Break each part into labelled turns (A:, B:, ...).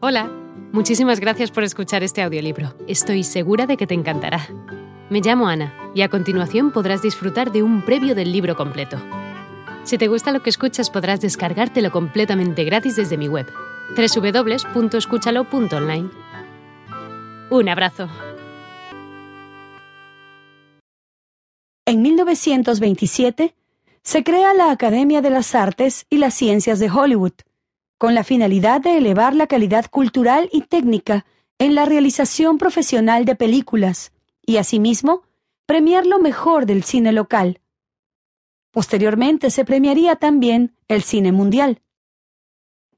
A: Hola, muchísimas gracias por escuchar este audiolibro. Estoy segura de que te encantará. Me llamo Ana y a continuación podrás disfrutar de un previo del libro completo. Si te gusta lo que escuchas podrás descargártelo completamente gratis desde mi web, www.escúchalo.online. Un abrazo.
B: En 1927 se crea la Academia de las Artes y las Ciencias de Hollywood con la finalidad de elevar la calidad cultural y técnica en la realización profesional de películas y asimismo premiar lo mejor del cine local. Posteriormente se premiaría también el cine mundial.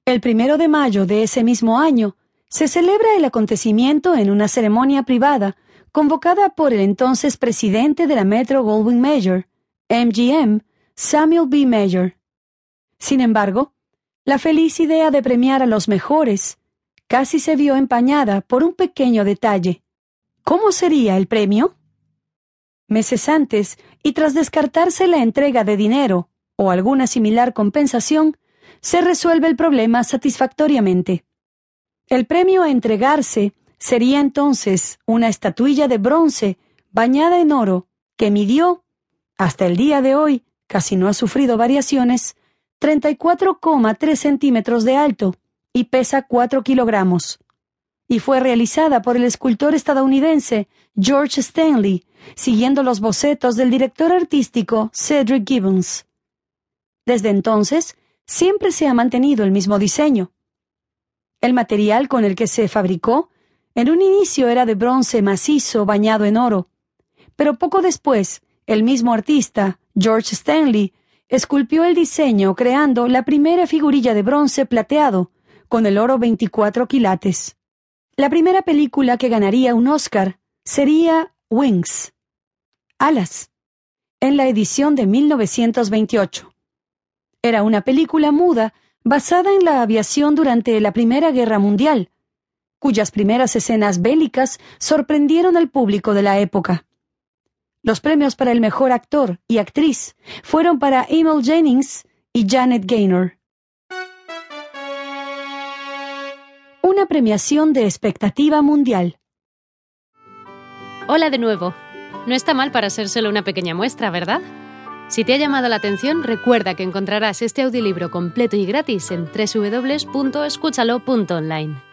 B: El primero de mayo de ese mismo año se celebra el acontecimiento en una ceremonia privada convocada por el entonces presidente de la Metro Goldwyn Mayer, MGM, Samuel B. Mayer. Sin embargo, la feliz idea de premiar a los mejores casi se vio empañada por un pequeño detalle. ¿Cómo sería el premio? Meses antes, y tras descartarse la entrega de dinero o alguna similar compensación, se resuelve el problema satisfactoriamente. El premio a entregarse sería entonces una estatuilla de bronce bañada en oro que midió, hasta el día de hoy, casi no ha sufrido variaciones, 34,3 centímetros de alto y pesa 4 kilogramos. Y fue realizada por el escultor estadounidense George Stanley, siguiendo los bocetos del director artístico Cedric Gibbons. Desde entonces, siempre se ha mantenido el mismo diseño. El material con el que se fabricó en un inicio era de bronce macizo bañado en oro, pero poco después el mismo artista, George Stanley, esculpió el diseño creando la primera figurilla de bronce plateado, con el oro 24 quilates. La primera película que ganaría un Oscar sería Wings, Alas, en la edición de 1928. Era una película muda basada en la aviación durante la Primera Guerra Mundial, cuyas primeras escenas bélicas sorprendieron al público de la época. Los premios para el mejor actor y actriz fueron para Emil Jennings y Janet Gaynor. Una premiación de expectativa mundial.
A: Hola de nuevo. No está mal para ser solo una pequeña muestra, ¿verdad? Si te ha llamado la atención, recuerda que encontrarás este audiolibro completo y gratis en www.escúchalo.online.